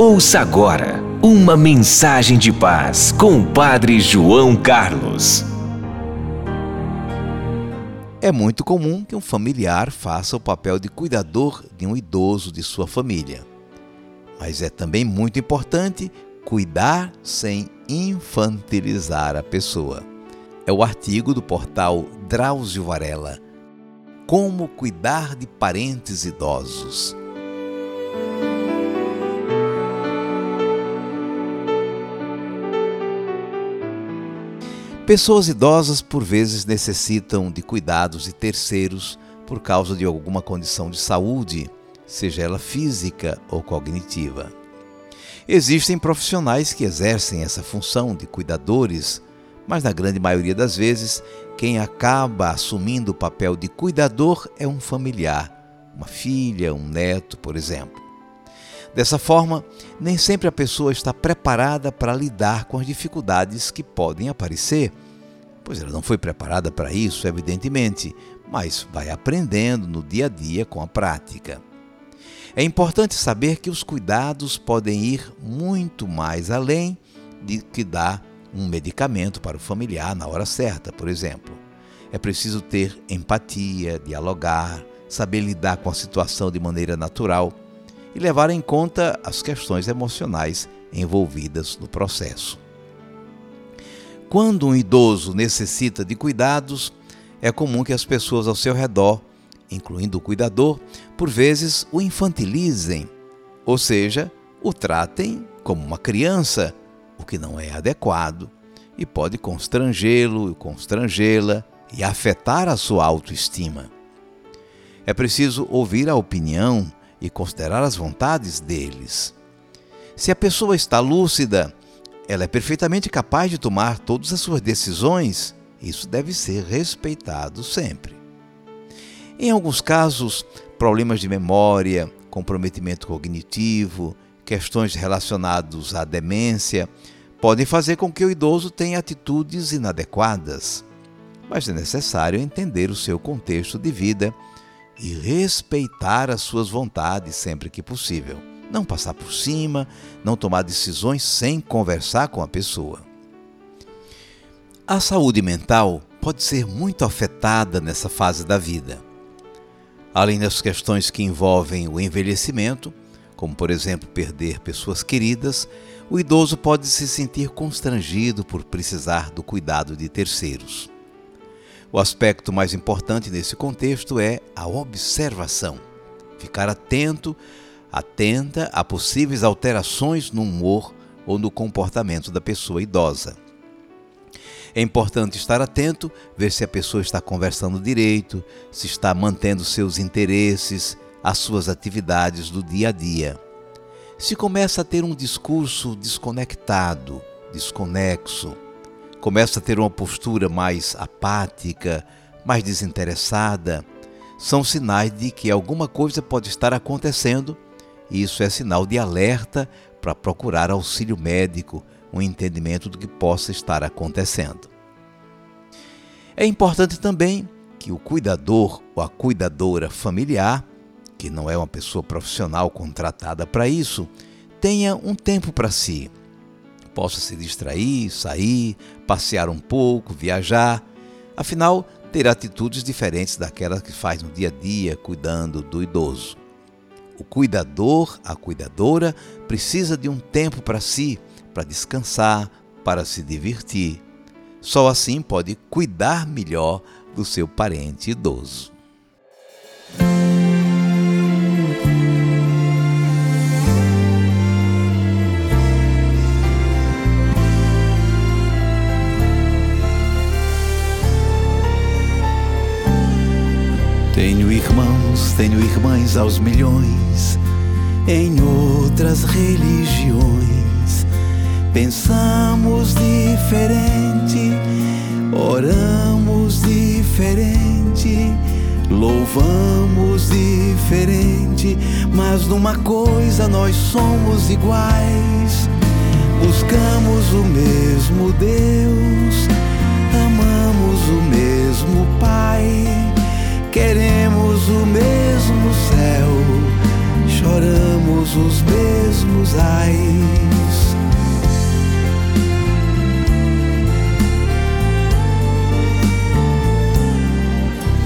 Ouça agora uma mensagem de paz com o Padre João Carlos. É muito comum que um familiar faça o papel de cuidador de um idoso de sua família. Mas é também muito importante cuidar sem infantilizar a pessoa. É o artigo do portal Drauzio Varela. Como cuidar de parentes idosos. Pessoas idosas por vezes necessitam de cuidados de terceiros por causa de alguma condição de saúde, seja ela física ou cognitiva. Existem profissionais que exercem essa função de cuidadores, mas na grande maioria das vezes, quem acaba assumindo o papel de cuidador é um familiar, uma filha, um neto, por exemplo. Dessa forma, nem sempre a pessoa está preparada para lidar com as dificuldades que podem aparecer, pois ela não foi preparada para isso, evidentemente, mas vai aprendendo no dia a dia com a prática. É importante saber que os cuidados podem ir muito mais além de que dar um medicamento para o familiar na hora certa, por exemplo. É preciso ter empatia, dialogar, saber lidar com a situação de maneira natural e levar em conta as questões emocionais envolvidas no processo. Quando um idoso necessita de cuidados, é comum que as pessoas ao seu redor, incluindo o cuidador, por vezes o infantilizem, ou seja, o tratem como uma criança, o que não é adequado e pode constrangê-lo, constrangê-la e afetar a sua autoestima. É preciso ouvir a opinião e considerar as vontades deles. Se a pessoa está lúcida, ela é perfeitamente capaz de tomar todas as suas decisões. Isso deve ser respeitado sempre. Em alguns casos, problemas de memória, comprometimento cognitivo, questões relacionadas à demência podem fazer com que o idoso tenha atitudes inadequadas. Mas é necessário entender o seu contexto de vida e respeitar as suas vontades sempre que possível. Não passar por cima, não tomar decisões sem conversar com a pessoa. A saúde mental pode ser muito afetada nessa fase da vida. Além das questões que envolvem o envelhecimento, como por exemplo perder pessoas queridas, o idoso pode se sentir constrangido por precisar do cuidado de terceiros. O aspecto mais importante nesse contexto é a observação. Ficar atento, atenta a possíveis alterações no humor ou no comportamento da pessoa idosa. É importante estar atento, ver se a pessoa está conversando direito, se está mantendo seus interesses, as suas atividades do dia a dia. Se começa a ter um discurso desconectado, desconexo, começa a ter uma postura mais apática, mais desinteressada, são sinais de que alguma coisa pode estar acontecendo e isso é sinal de alerta para procurar auxílio médico, um entendimento do que possa estar acontecendo. É importante também que o cuidador ou a cuidadora familiar, que não é uma pessoa profissional contratada para isso, tenha um tempo para si possa se distrair, sair, passear um pouco, viajar. Afinal, ter atitudes diferentes daquelas que faz no dia a dia cuidando do idoso. O cuidador, a cuidadora, precisa de um tempo para si, para descansar, para se divertir. Só assim pode cuidar melhor do seu parente idoso. Tenho irmãos, tenho irmãs aos milhões. em outras religiões. Pensamos diferente, oramos diferente, louvamos diferente, mas numa coisa nós somos iguais. Buscamos o mesmo Deus, queremos o mesmo céu, choramos os mesmos ais.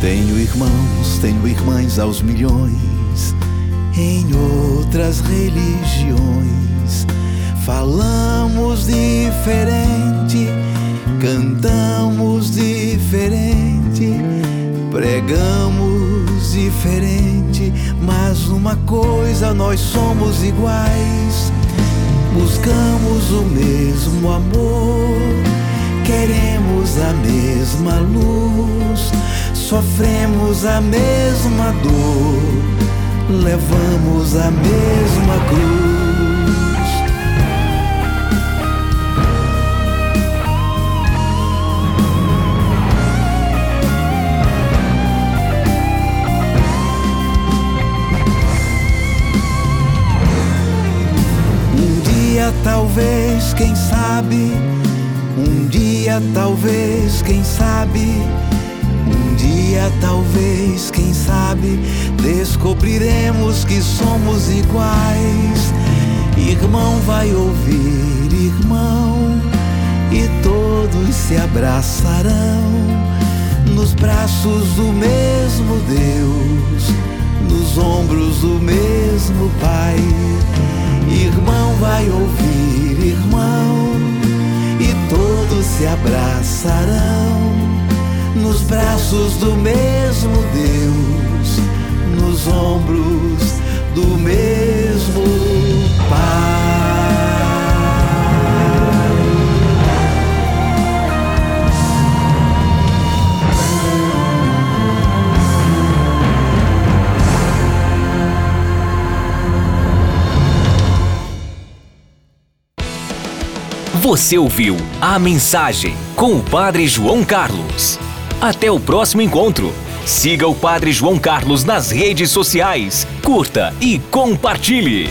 Tenho irmãos, tenho irmãs aos milhões em outras religiões. Falamos diferente, cantamos diferente, pregamos diferente, mas numa coisa nós somos iguais. Buscamos o mesmo amor, queremos a mesma luz, sofremos a mesma dor, levamos a mesma cruz. Talvez, quem sabe, um dia talvez, quem sabe, um dia talvez, quem sabe, descobriremos que somos iguais. Irmão vai ouvir, irmão, e todos se abraçarão. Nos braços do mesmo Deus, nos ombros do mesmo Pai abraçarão nos braços do mesmo Deus, nos ombros do mesmo Você ouviu a mensagem com o Padre João Carlos. Até o próximo encontro. Siga o Padre João Carlos nas redes sociais, curta e compartilhe.